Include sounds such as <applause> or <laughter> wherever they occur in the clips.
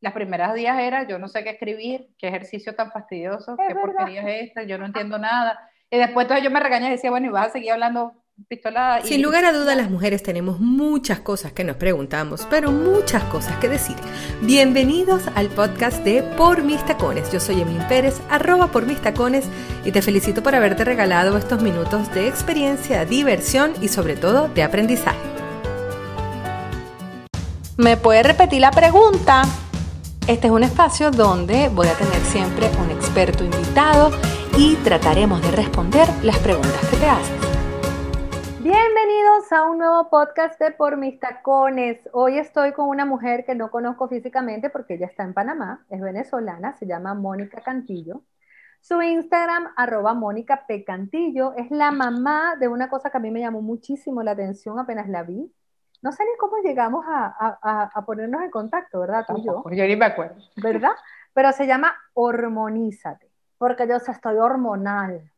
las primeras días era, yo no sé qué escribir, qué ejercicio tan fastidioso, qué porquería es esta, yo no entiendo nada. Y después entonces yo me regañé y decía, bueno, y vas a seguir hablando pistola. Sin lugar a duda, las mujeres tenemos muchas cosas que nos preguntamos, pero muchas cosas que decir. Bienvenidos al podcast de Por Mis Tacones. Yo soy Emil Pérez, arroba por mis tacones, y te felicito por haberte regalado estos minutos de experiencia, diversión y sobre todo de aprendizaje. ¿Me puede repetir la pregunta? Este es un espacio donde voy a tener siempre un experto invitado y trataremos de responder las preguntas que te haces. Bienvenidos a un nuevo podcast de Por mis tacones. Hoy estoy con una mujer que no conozco físicamente porque ella está en Panamá, es venezolana, se llama Mónica Cantillo. Su Instagram, arroba Mónica P. Cantillo, es la mamá de una cosa que a mí me llamó muchísimo la atención apenas la vi. No sé ni cómo llegamos a, a, ponernos en contacto, ¿verdad? Tú y yo. Yo ni me acuerdo. ¿Verdad? Pero se llama Hormonízate, porque yo estoy hormonal.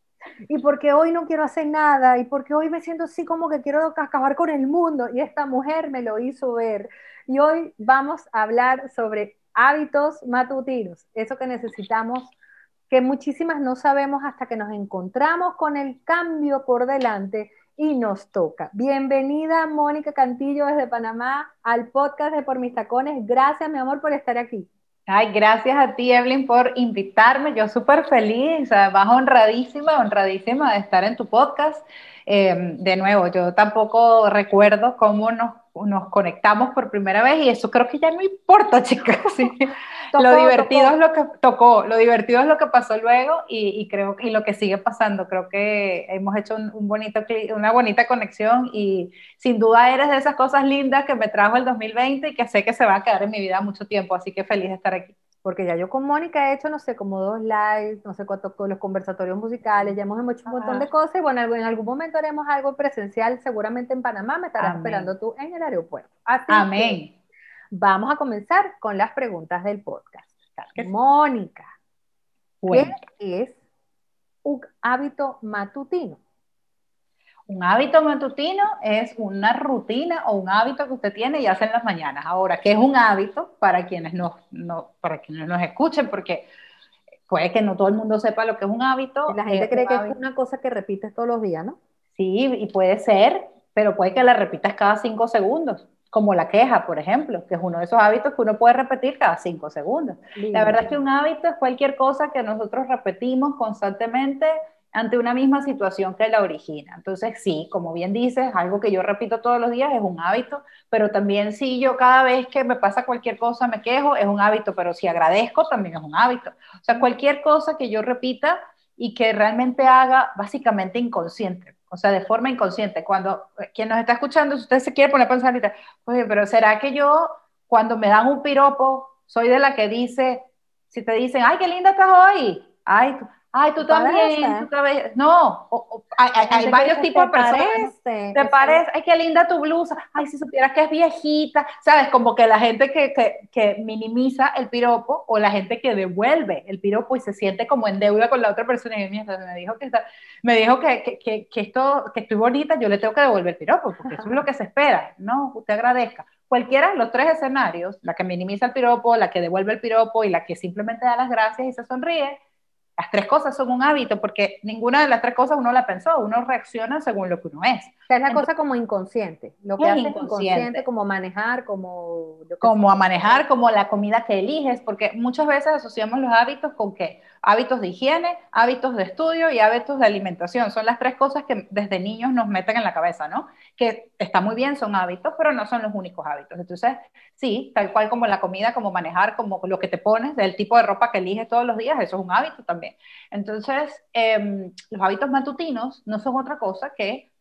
Y porque hoy no quiero hacer nada, y porque hoy me siento así como que quiero acabar con el mundo, y esta mujer me lo hizo ver. Y hoy vamos a hablar sobre hábitos matutinos, eso que necesitamos, que muchísimas no sabemos hasta que nos encontramos con el cambio por delante y nos toca. Bienvenida Mónica Cantillo desde Panamá al podcast de Por Mis Tacones. Gracias, mi amor, por estar aquí. Ay, gracias a ti, Evelyn, por invitarme. Yo súper feliz, además honradísima, honradísima de estar en tu podcast. Eh, de nuevo, yo tampoco recuerdo cómo nos nos conectamos por primera vez y eso creo que ya no importa, <laughs> chicas. lo divertido es lo que tocó, lo divertido es lo que pasó luego y, creo que lo que sigue pasando. Creo que hemos hecho un, bonito, una bonita conexión y sin duda eres de esas cosas lindas que me trajo el 2020 y que sé que se va a quedar en mi vida mucho tiempo, así que feliz de estar aquí porque ya yo con Mónica he hecho, no sé, como dos lives, no sé cuánto, los conversatorios musicales, ya hemos hecho un montón de cosas y bueno, en algún momento haremos algo presencial, seguramente en Panamá, me estarás esperando tú en el aeropuerto. Amén. vamos a comenzar con las preguntas del podcast. Mónica, ¿qué es un hábito matutino? Un hábito matutino es una rutina o un hábito que usted tiene y hace en las mañanas. Ahora, ¿qué es un hábito para quienes nos, no, para quienes nos escuchen? Porque puede que no todo el mundo sepa lo que es un hábito. La gente cree que es una cosa que repites todos los días, ¿no? Sí, y puede ser, pero puede que la repitas cada cinco segundos, como la queja, por ejemplo, que es uno de esos hábitos que uno puede repetir cada cinco segundos. La verdad es que un hábito es cualquier cosa que nosotros repetimos constantemente ante una misma situación que la origina. Entonces, sí, como bien dices, algo que yo repito todos los días es un hábito, pero también si yo cada vez que me pasa cualquier cosa me quejo, es un hábito, pero si agradezco, también es un hábito. O sea, cualquier cosa que yo repita y que realmente haga básicamente inconsciente, o sea, de forma inconsciente. Cuando eh, quien nos está escuchando, si usted se quiere poner a pensar ahorita, pero ¿será que yo cuando me dan un piropo, soy de la que dice, si te dicen, ay, qué linda estás hoy, ay, Ay, tú también, tú también. No, hay, varios tipos de personas. te parece, ay, qué linda tu blusa. Ay, si supieras que es viejita. ¿Sabes? Como que la gente que, que, que, minimiza el piropo o la gente que devuelve el piropo y se siente como en deuda con la otra persona. Y me dijo que, me dijo que, que, que, esto, que estoy bonita, yo le tengo que devolver el piropo, porque eso es lo que se espera. No, usted agradezca. Cualquiera de los tres escenarios, la que minimiza el piropo, la que devuelve el piropo y la que simplemente da las gracias y se sonríe, las tres cosas son un hábito porque ninguna de las tres cosas uno la pensó, uno reacciona según lo que uno es. O sea, es la cosa como inconsciente, lo que haces inconsciente, como manejar, como... Como a manejar, como la comida que eliges, porque muchas veces asociamos los hábitos con qué? Hábitos de higiene, hábitos de estudio y hábitos de alimentación. Son las tres cosas que desde niños nos meten en la cabeza, ¿no? Que está muy bien, son hábitos, pero no son los únicos hábitos. Entonces, sí, tal cual como la comida, como manejar, como lo que te pones, del tipo de ropa que eliges todos los días, eso es un hábito también. Entonces, em, los hábitos matutinos no son otra cosa que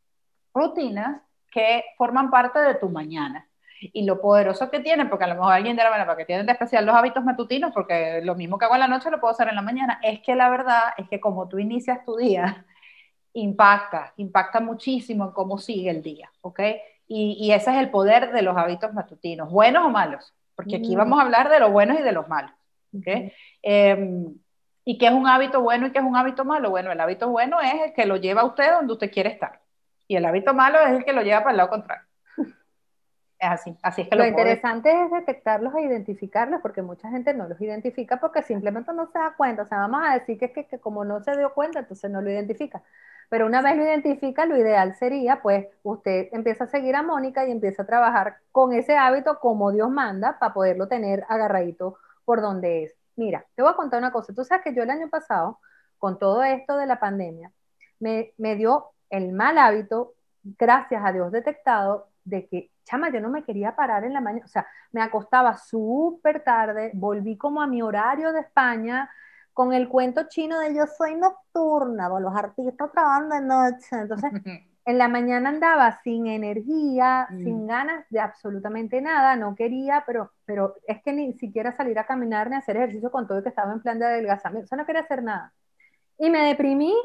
rutinas que forman parte de tu mañana y lo poderoso que tienen, porque a lo mejor alguien dirá, bueno, ¿para qué tienen de especial los hábitos matutinos? Porque lo mismo que hago en la noche lo puedo hacer en la mañana. Es que la verdad es que como tú inicias tu día, <laughs> impacta, impacta muchísimo en cómo sigue el día, ¿ok? Y, y ese es el poder de los hábitos matutinos, buenos o malos, porque aquí vamos a hablar de los buenos y de los malos, ¿ok? Em, ¿Y qué es un hábito bueno y qué es un hábito malo? Bueno, el hábito bueno es el que lo lleva a usted donde usted quiere estar. Y el hábito malo es el que lo lleva para el lado contrario. Es así, así es que lo, lo interesante es detectarlos e identificarlos, porque mucha gente no los identifica porque simplemente no se da cuenta. O sea, vamos a decir que, que, que como no se dio cuenta, entonces no lo identifica. Pero una vez lo identifica, lo ideal sería, pues, usted empieza a seguir a Mónica y empieza a trabajar con ese hábito como Dios manda para poderlo tener agarradito por donde es. Mira, te voy a contar una cosa. Tú sabes que yo el año pasado, con todo esto de la pandemia, me, me dio el mal hábito, gracias a Dios detectado, de que, chama, yo no me quería parar en la mañana, o sea, me acostaba súper tarde, volví como a mi horario de España, con el cuento chino de yo soy nocturna, o los artistas trabajan de noche, entonces <laughs> en la mañana andaba sin energía, mm. sin ganas de absolutamente nada, no quería, pero, pero es que ni siquiera salir a caminar ni hacer ejercicio con todo el que estaba en plan de adelgazamiento, o sea, no quería hacer nada. Y me deprimí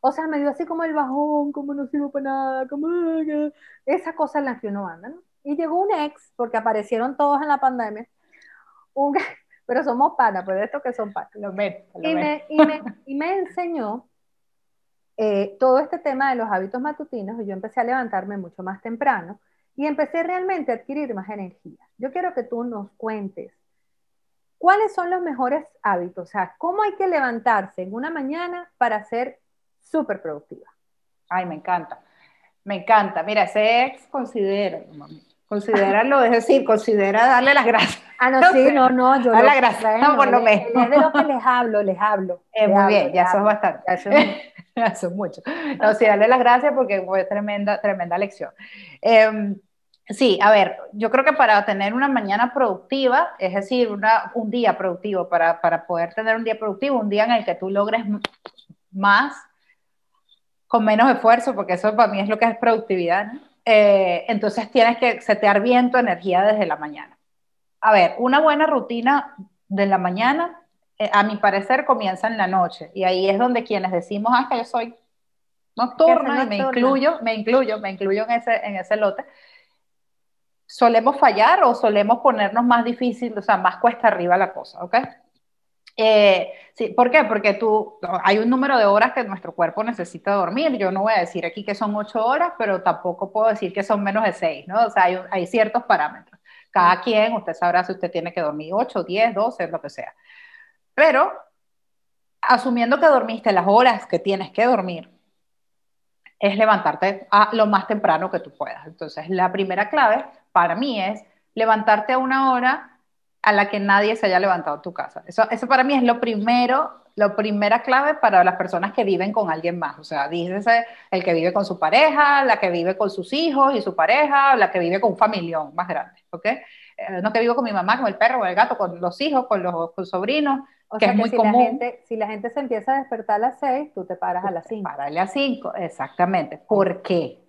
o sea, me dio así como el bajón, como no sirvo para nada, como esa cosa en la que uno anda, ¿no? Y llegó un ex, porque aparecieron todos en la pandemia, un, <laughs> pero somos panas, pues de estos que son panas. Lo ven, y, me, y, me, y, me, enseñó eh, todo este tema de los hábitos matutinos y yo empecé a levantarme mucho más temprano y empecé realmente a adquirir más energía. Yo quiero que tú nos cuentes cuáles son los mejores hábitos, o sea, cómo hay que levantarse en una mañana para ser súper productiva. Ay, me encanta. Me encanta. Mira, ese ex considera, considéralo, es decir, considera darle las gracias. Ah, no, sí, no, no, yo. Darle las gracias, no, por lo menos. Es de lo que les hablo, les hablo. <laughs> muy bien, ya eso es bastante. Eso es, <laughs> <laughs> mucho. No, sí, darle las gracias porque fue tremenda, tremenda lección. Em, sí, a ver, yo creo que para tener una mañana productiva, es decir, una, un día productivo, para, para poder tener un día productivo, un día en el que tú logres más con menos esfuerzo, porque eso para mí es lo que es productividad, eh, entonces tienes que setear bien tu energía desde la mañana. A ver, una buena rutina de la mañana, eh, a mi parecer, comienza en la noche, y ahí es donde quienes decimos, ah, que yo soy nocturna, y me incluyo, me incluyo, me incluyo en ese, en ese lote, solemos fallar o solemos ponernos más difícil, o sea, más cuesta arriba la cosa, ¿ok? Eh, sí, ¿Por qué? Porque tú, hay un número de horas que nuestro cuerpo necesita dormir. Yo no voy a decir aquí que son ocho horas, pero tampoco puedo decir que son menos de seis, ¿no? O sea, hay, hay ciertos parámetros. Cada quien, usted sabrá si usted tiene que dormir ocho, diez, doce, lo que sea. Pero, asumiendo que dormiste las horas que tienes que dormir, es levantarte a lo más temprano que tú puedas. Entonces, la primera clave para mí es levantarte a una hora a la que nadie se haya levantado en tu casa. Eso, eso para mí es lo primero, la primera clave para las personas que viven con alguien más. O sea, dícese el que vive con su pareja, la que vive con sus hijos y su pareja, la que vive con un familión más grande, ¿ok? Eh, no que vivo con mi mamá, con el perro, con el gato, con los hijos, con los sobrinos, o que sea es muy si común. La gente, si la gente se empieza a despertar a las seis, tú te paras a las cinco. Párale a cinco, exactamente. ¿Por qué?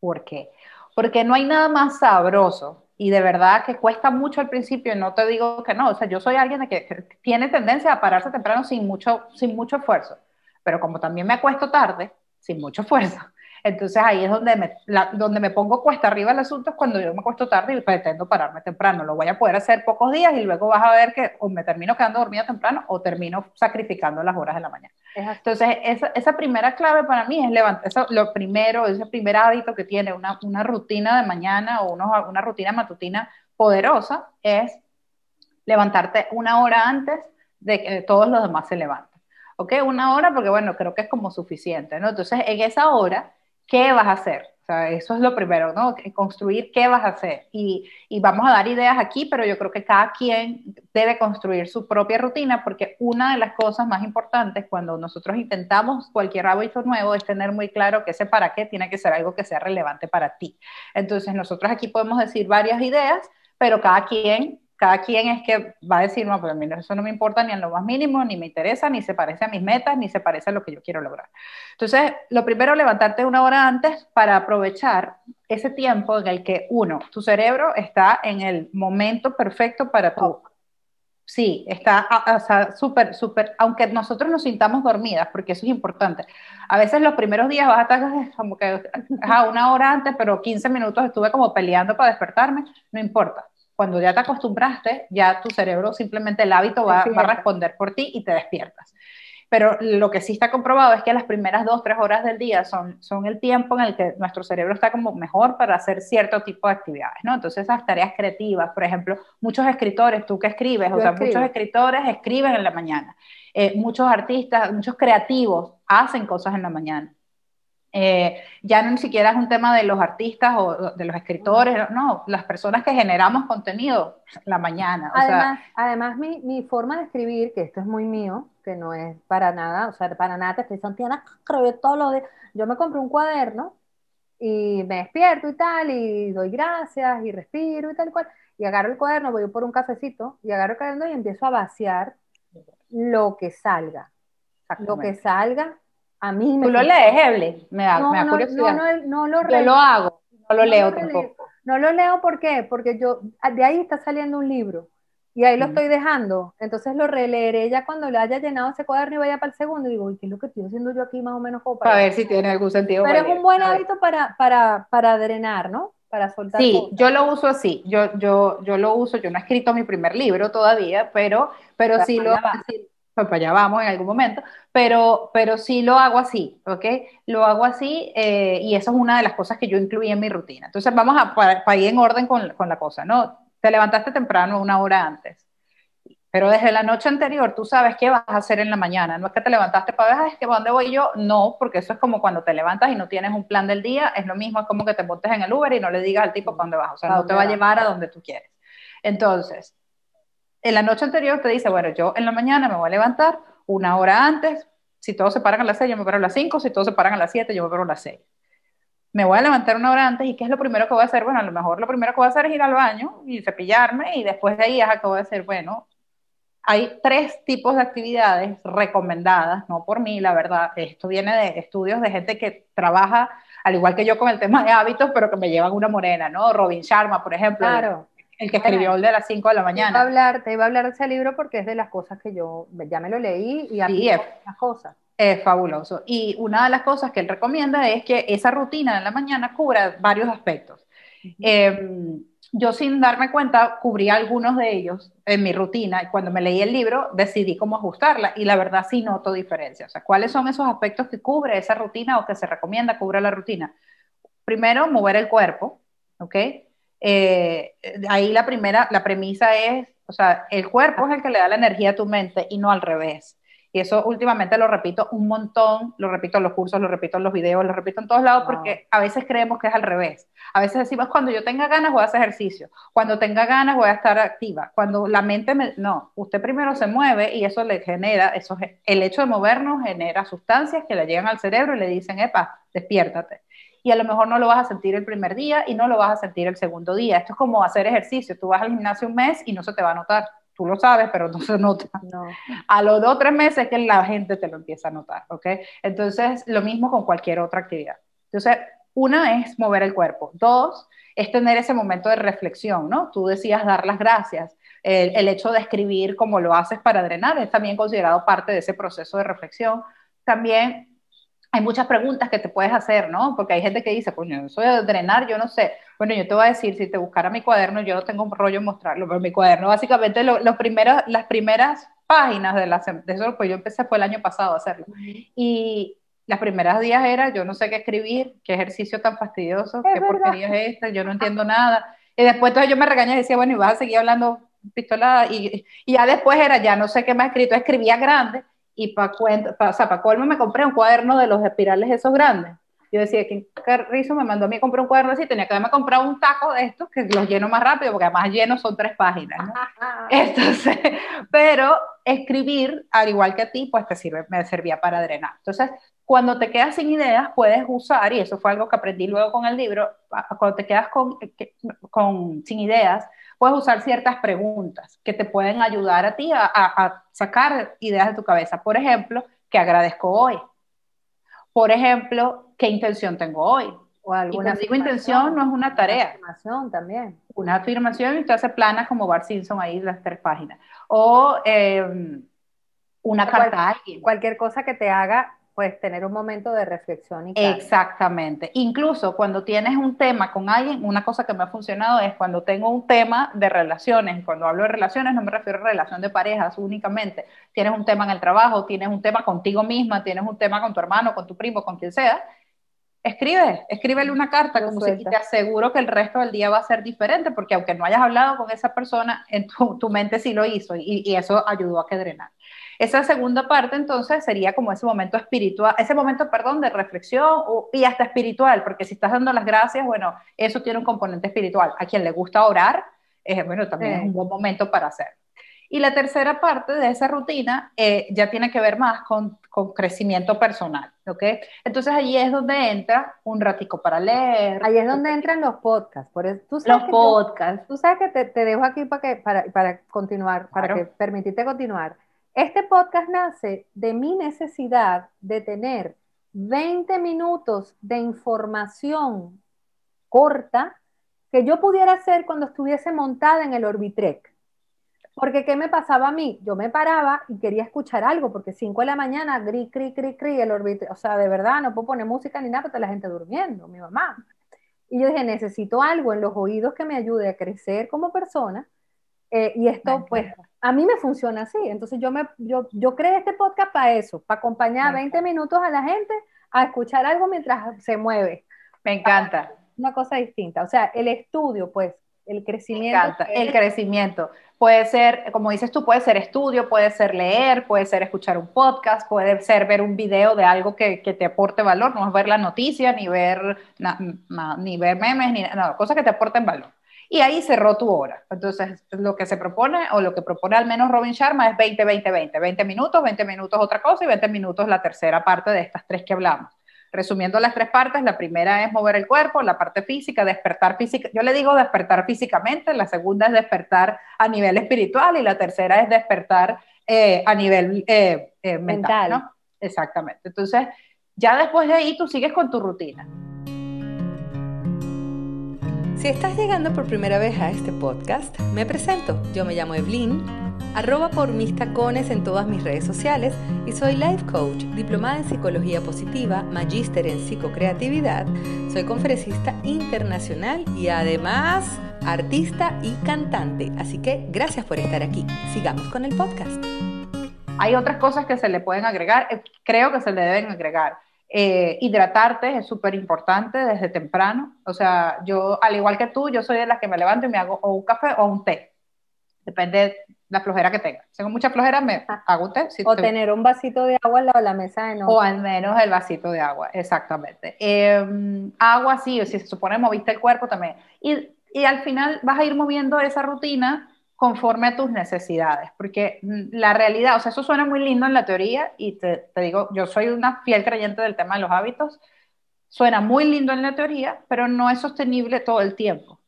¿Por qué? Porque no hay nada más sabroso y de verdad que cuesta mucho al principio, no te digo que no, o sea, yo soy alguien que, tiene tendencia a pararse temprano sin mucho, sin mucho esfuerzo, pero como también me acuesto tarde, sin mucho esfuerzo, <laughs> entonces ahí es donde me, donde me pongo cuesta arriba el asunto, es cuando yo me acuesto tarde y pretendo pararme temprano. Lo voy a poder hacer pocos días y luego vas a ver que o me termino quedando dormida temprano o termino sacrificando las horas de la mañana. Entonces, esa, esa, primera clave para mí es levantar, eso, lo primero, ese primer hábito que tiene una, una rutina de mañana o uno, una rutina matutina poderosa es levantarte una hora antes de que todos los demás se levanten. ¿Ok? Una hora porque, bueno, creo que es como suficiente, ¿no? Entonces, en esa hora, ¿qué vas a hacer? Eso es lo primero, ¿no? Construir qué vas a hacer. Y, y, vamos a dar ideas aquí, pero yo creo que cada quien debe construir su propia rutina porque una de las cosas más importantes cuando nosotros intentamos cualquier hábito nuevo es tener muy claro que ese para qué tiene que ser algo que sea relevante para ti. Entonces, nosotros aquí podemos decir varias ideas, pero cada quien cada quien es que va a decir, no, pero a mí eso no me importa ni en lo más mínimo, ni me interesa, ni se parece a mis metas, ni se parece a lo que yo quiero lograr. Entonces, lo primero, levantarte una hora antes para aprovechar ese tiempo en el que, uno, tu cerebro está en el momento perfecto para tú. Sí, está súper, súper, aunque nosotros nos sintamos dormidas, porque eso es importante. A veces los primeros días vas a estar <laughs> como que a una hora antes, pero 15 minutos estuve como peleando para despertarme, no importa cuando ya te acostumbraste, ya tu cerebro simplemente el hábito va, a responder por ti y te despiertas. pero lo que sí está comprobado es que las primeras dos, tres horas del día son, son el tiempo en el que nuestro cerebro está como mejor para hacer cierto tipo de actividades, ¿no? Entonces esas tareas creativas, por ejemplo, muchos escritores, tú que escribes, o sea, muchos escritores escriben en la mañana, eh, muchos artistas, muchos creativos hacen cosas en la mañana. Eh, ya no ni siquiera es un tema de los artistas o de los escritores, no, las personas que generamos contenido la mañana. además, además mi, mi, forma de escribir, que esto es muy mío, que no es para nada, o sea, para nada te estoy Santiana, creo todo lo de... Yo me compré un cuaderno y me despierto y tal, y doy gracias y respiro y tal cual, y agarro el cuaderno, voy por un cafecito y agarro el cuaderno y empiezo a vaciar lo que salga. Lo que salga a mí me ¿Tú lo lees, Evelyn? Me da, no, me da no, curiosidad. No, no, lo Yo lo hago, no lo leo tampoco. No lo leo ¿por qué? porque yo, de ahí está saliendo un libro y ahí lo estoy dejando. Entonces lo releeré ya cuando le haya llenado ese cuaderno y vaya para el segundo. Y digo, ¿qué es lo que estoy haciendo yo aquí más o menos? para, ver si tiene algún sentido. Pero es un buen hábito para, para, para drenar, ¿no? Para soltar. Sí, yo lo uso así. Yo, yo, yo lo uso. Yo no he escrito mi primer libro todavía, pero, pero sí lo. Sí, para allá vamos en algún momento, pero, pero sí lo hago así, ¿ok? Lo hago así eh, y eso es una de las cosas que yo incluí en mi rutina. Entonces vamos a para, ir en orden con, con, la cosa, ¿no? Te levantaste temprano una hora antes, pero desde la noche anterior tú sabes qué vas a hacer en la mañana. No es que te levantaste para ver, es que dónde voy yo? No, porque eso es como cuando te levantas y no tienes un plan del día, es lo mismo, es como que te montes en el Uber y no le digas al tipo para dónde vas, o sea, no te va a llevar a donde tú quieres. Entonces, en la noche anterior te dice, bueno, yo en la mañana me voy a levantar una hora antes, si todos se paran a las 6, yo me paro a las 5, si todos se paran a las 7, yo me paro a las 6. Me voy a levantar una hora antes y ¿qué es lo primero que voy a hacer? Bueno, a lo mejor lo primero que voy a hacer es ir al baño y cepillarme y después de ahí es que voy a hacer, bueno, hay tres tipos de actividades recomendadas, no por mí, la verdad, esto viene de estudios de gente que trabaja, al igual que yo con el tema de hábitos, pero que me llevan una morena, ¿no? Robin Sharma, por ejemplo. Claro el que escribió el de las 5 de la mañana. Te iba, a hablar, te iba a hablar de ese libro porque es de las cosas que yo ya me lo leí y sí, es, las cosas. Es fabuloso. Y una de las cosas que él recomienda es que esa rutina de la mañana cubra varios aspectos. Em, yo sin darme cuenta cubrí algunos de ellos en mi rutina y cuando me leí el libro decidí cómo ajustarla y la verdad sí noto diferencia. O sea, ¿cuáles son esos aspectos que cubre esa rutina o que se recomienda cubrir la rutina? Primero, mover el cuerpo, ¿ok? Eh, ahí la primera, la premisa es, o sea, el cuerpo es el que le da la energía a tu mente y no al revés. Y eso últimamente lo repito un montón, lo repito en los cursos, lo repito en los videos, lo repito en todos lados, porque a veces creemos que es al revés. A veces decimos, cuando yo tenga ganas voy a hacer ejercicio, cuando tenga ganas voy a estar activa, cuando la mente me... No, usted primero se mueve y eso le genera, eso, el hecho de movernos genera sustancias que le llegan al cerebro y le dicen, epa, despiértate y a lo mejor no lo vas a sentir el primer día y no lo vas a sentir el segundo día. Esto es como hacer ejercicio. Tú vas al gimnasio un mes y no se te va a notar. Tú lo sabes, pero no se nota. A los dos o tres meses que la gente te lo empieza a notar, ¿ok? Entonces, lo mismo con cualquier otra actividad. Entonces, una es mover el cuerpo. Dos, es tener ese momento de reflexión, ¿no? Tú decías dar las gracias. El, el hecho de escribir como lo haces para drenar es también considerado parte de ese proceso de reflexión. También hay muchas preguntas que te puedes hacer, ¿no? Porque hay gente que dice, pues yo soy de drenar, yo no sé. Bueno, yo te voy a decir, si te buscara mi cuaderno, yo no tengo un rollo en mostrarlo, pero mi cuaderno, básicamente, lo, los primeros, las primeras páginas de, de eso, pues yo empecé fue el año pasado a hacerlo. Y las primeras días era, yo no sé qué escribir, qué ejercicio tan fastidioso, qué porquería es esta, yo no entiendo nada. Y después entonces yo me regañé y decía, bueno, y vas a seguir hablando pistolada. Y, y ya después era, ya no sé qué más escrito, escribía grande y para pa, o sea, pa colmo me compré un cuaderno de los espirales esos grandes. Yo decía, que Carrizo me mandó a mí a comprar un cuaderno así, tenía que haberme comprado un taco de estos que los lleno más rápido, porque además lleno son tres páginas. ¿no? Entonces, <laughs> pero escribir, al igual que a ti, pues te sirve, me servía para drenar. Entonces, cuando te quedas sin ideas, puedes usar, y eso fue algo que aprendí luego con el libro, cuando te quedas con, con sin ideas, puedes usar ciertas preguntas que te pueden ayudar a ti a, sacar ideas de tu cabeza. Por ejemplo, ¿qué agradezco hoy? Por ejemplo, ¿qué intención tengo hoy? O alguna y digo intención, no es una tarea. Una afirmación también. Una afirmación y usted hace planas como Bart Simpson ahí, las tres páginas. O em, una carta a alguien. Cualquier cosa que te haga pues tener un momento de reflexión y Exactamente. Incluso cuando tienes un tema con alguien, una cosa que me ha funcionado es cuando tengo un tema de relaciones, cuando hablo de relaciones no me refiero a relación de parejas únicamente, tienes un tema en el trabajo, tienes un tema contigo misma, tienes un tema con tu hermano, con tu primo, con quien sea, escribe, escríbele una carta, como si te aseguro que el resto del día va a ser diferente, porque aunque no hayas hablado con esa persona, en tu, mente sí lo hizo y, y, eso ayudó a que drenar. Esa segunda parte entonces sería como ese momento espiritual, ese momento, perdón, de reflexión y hasta espiritual, porque si estás dando las gracias, bueno, eso tiene un componente espiritual. A quien le gusta orar, eh, bueno, también es un buen momento para hacer. Y la tercera parte de esa rutina eh, ya tiene que ver más con, con, crecimiento personal, ¿ok? Entonces allí es donde entra un ratico para leer. Ahí es donde entran los podcasts. Por eso, ¿tú sabes los podcasts. Tú, sabes que te, te, dejo aquí para, que, para, para continuar, para que permitirte continuar. Este podcast nace de mi necesidad de tener 20 minutos de información corta que yo pudiera hacer cuando estuviese montada en el Orbitrek. Porque ¿qué me pasaba a mí? Yo me paraba y quería escuchar algo, porque 5 de la mañana, gri, cri, cri, cri, el Orbitrek, o sea, de verdad, no puedo poner música ni nada, porque la gente durmiendo, mi mamá. Y yo dije, necesito algo en los oídos que me ayude a crecer como persona, eh, y esto, pues, a mí me funciona así. Entonces, yo, me, yo, yo creé este podcast para eso, para acompañar 20 minutos a la gente a escuchar algo mientras se mueve. Me encanta. Una cosa distinta. O sea, el estudio, pues, el crecimiento. Me encanta, el crecimiento. Puede ser, como dices tú, puede ser estudio, puede ser leer, puede ser escuchar un podcast, puede ser ver un video de algo que, que te aporte valor, no es ver la noticia, ni ver, ni ver memes, ni nada, cosas que te aporten valor y ahí cerró tu hora. Entonces, lo que se propone, o lo que propone al menos Robin Sharma es 20, 20, 20. 20 minutos, 20 minutos otra cosa y 20 minutos la tercera parte de estas tres que hablamos. Resumiendo las tres partes, la primera es mover el cuerpo, la parte física, despertar física. Yo le digo despertar físicamente, la segunda es despertar a nivel espiritual y la tercera es despertar eh, a nivel eh, eh, mental, mental. ¿no? Exactamente. Entonces, ya después de ahí tú sigues con tu rutina. Si estás llegando por primera vez a este podcast, me presento. Yo me llamo Evelyn, arroba por mis tacones en todas mis redes sociales y soy life coach, diplomada en psicología positiva, magíster en psicocreatividad, soy conferencista internacional y además artista y cantante. Así que gracias por estar aquí. Sigamos con el podcast. Hay otras cosas que se le pueden agregar, eh, creo que se le deben agregar. Eh, hidratarte es súper importante desde temprano. O sea, yo, al igual que tú, yo soy de las que me levanto y me hago o un café o un té. Depende de la flojera que tenga. Si tengo mucha flojera, me ah. hago un té. o tener un vasito de agua al lado de la mesa de O al menos el vasito de agua, exactamente. Em, agua, sí, si se supone moviste el cuerpo también. Y, y al final vas a ir moviendo esa rutina conforme a tus necesidades, porque mm, la realidad, o sea, eso suena muy lindo en la teoría y te, digo, yo soy una fiel creyente del tema de los hábitos, suena muy lindo en la teoría, pero no es sostenible todo el tiempo.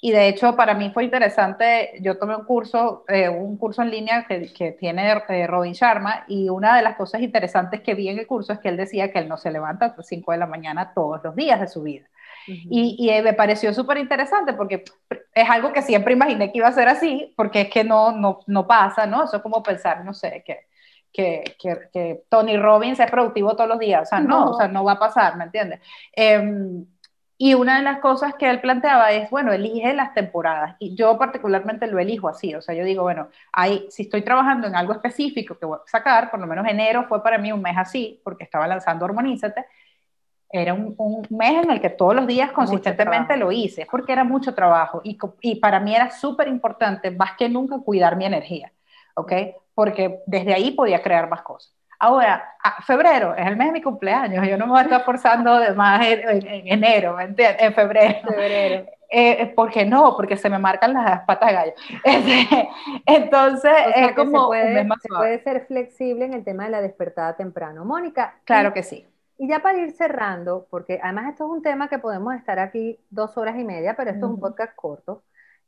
Y de hecho, para mí fue interesante, yo tomé un curso, eh, un curso en línea que, tiene eh, Robin Sharma, y una de las cosas interesantes que vi en el curso es que él decía que él no se levanta a las 5 de la mañana todos los días de su vida y, me pareció súper interesante porque es algo que siempre imaginé que iba a ser así, porque es que no, no, no pasa, ¿no? Eso es como pensar, no sé, que, que, que, Tony Robbins es productivo todos los días, o sea, no, o sea, no va a pasar, ¿me entiendes? Em, y una de las cosas que él planteaba es, bueno, elige las temporadas. Y yo particularmente lo elijo así. O sea, yo digo, bueno, hay, si estoy trabajando en algo específico que voy a sacar, por lo menos enero fue para mí un mes así, porque estaba lanzando Hormonízate, era un, mes en el que todos los días consistentemente lo hice, porque era mucho trabajo y, y para mí era súper importante, más que nunca, cuidar mi energía, ¿ok? Porque desde ahí podía crear más cosas. Ahora, febrero es el mes de mi cumpleaños, yo no me voy a estar <laughs> forzando de más en, enero, ¿me entiendes? En febrero. febrero. Eh, ¿Por qué no? Porque se me marcan las patas de gallo. <laughs> Este, entonces, es como. Se puede, se puede ser flexible en el tema de la despertada temprano. Mónica. Claro que sí. Y ya para ir cerrando, porque además esto es un tema que podemos estar aquí dos horas y media, pero esto es un podcast corto.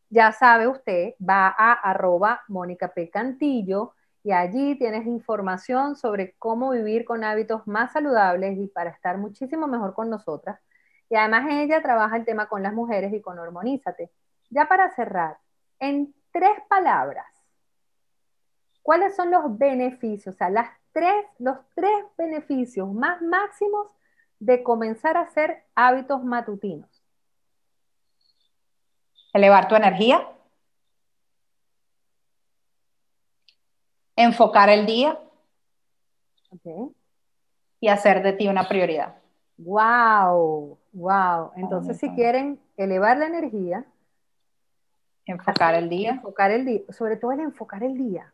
Ya sabe usted, va a arroba Mónica P. Cantillo y allí tienes información sobre cómo vivir con hábitos más saludables y para estar muchísimo mejor con nosotras. Y además ella trabaja el tema con las mujeres y con Hormonízate. Ya para cerrar, en tres palabras, ¿cuáles son los beneficios? O sea, las tres, los tres beneficios más máximos de comenzar a hacer hábitos matutinos. Elevar tu energía. Enfocar el día. Y hacer de ti una prioridad. Wow, wow. Entonces, si quieren elevar la energía, enfocar el día. Enfocar el día, sobre todo el enfocar el día.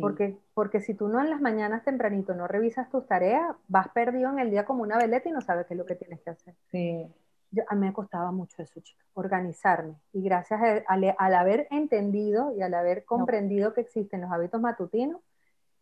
Porque, porque si tú no en las mañanas tempranito no revisas tus tareas, vas perdido en el día como una veleta y no sabes qué es lo que tienes que hacer. Sí. a mí me costaba mucho eso, chica, organizarme. Y gracias al, haber entendido y al haber comprendido que existen los hábitos matutinos,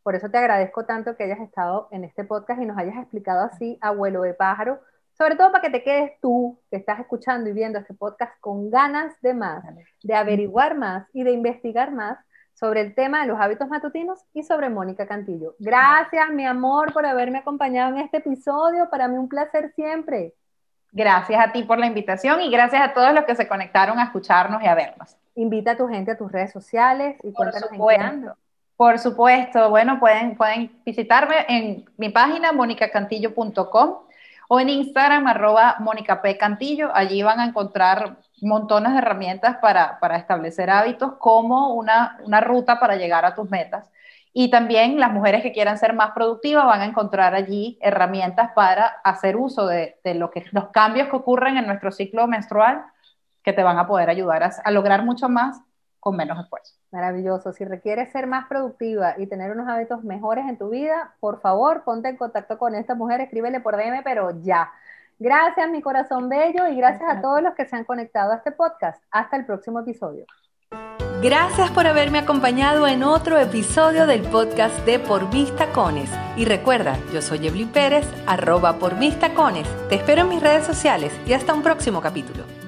por eso te agradezco tanto que hayas estado en este podcast y nos hayas explicado así, abuelo de pájaro, sobre todo para que te quedes tú, que estás escuchando y viendo este podcast con ganas de más, de averiguar más y de investigar más sobre el tema de los hábitos matutinos y sobre Mónica Cantillo. Gracias, mi amor, por haberme acompañado en este episodio. Para mí un placer siempre. Gracias a ti por la invitación y gracias a todos los que se conectaron a escucharnos y a vernos. Invita a tu gente a tus redes sociales y por supuesto, Por supuesto, bueno, pueden, pueden visitarme en mi página monicacantillo.com o en Instagram arroba Mónica P. Cantillo. Allí van a encontrar montones de herramientas para, establecer hábitos como una, ruta para llegar a tus metas. Y también las mujeres que quieran ser más productivas van a encontrar allí herramientas para hacer uso de, lo que, los cambios que ocurren en nuestro ciclo menstrual que te van a poder ayudar a, lograr mucho más con menos esfuerzo. Maravilloso. Si requieres ser más productiva y tener unos hábitos mejores en tu vida, por favor, ponte en contacto con esta mujer, escríbele por DM, pero ya. Gracias, mi corazón bello, y gracias a todos los que se han conectado a este podcast. Hasta el próximo episodio. Gracias por haberme acompañado en otro episodio del podcast de Por Mis Tacones. Y recuerda, yo soy Evelyn Pérez, arroba por mis tacones. Te espero en mis redes sociales y hasta un próximo capítulo.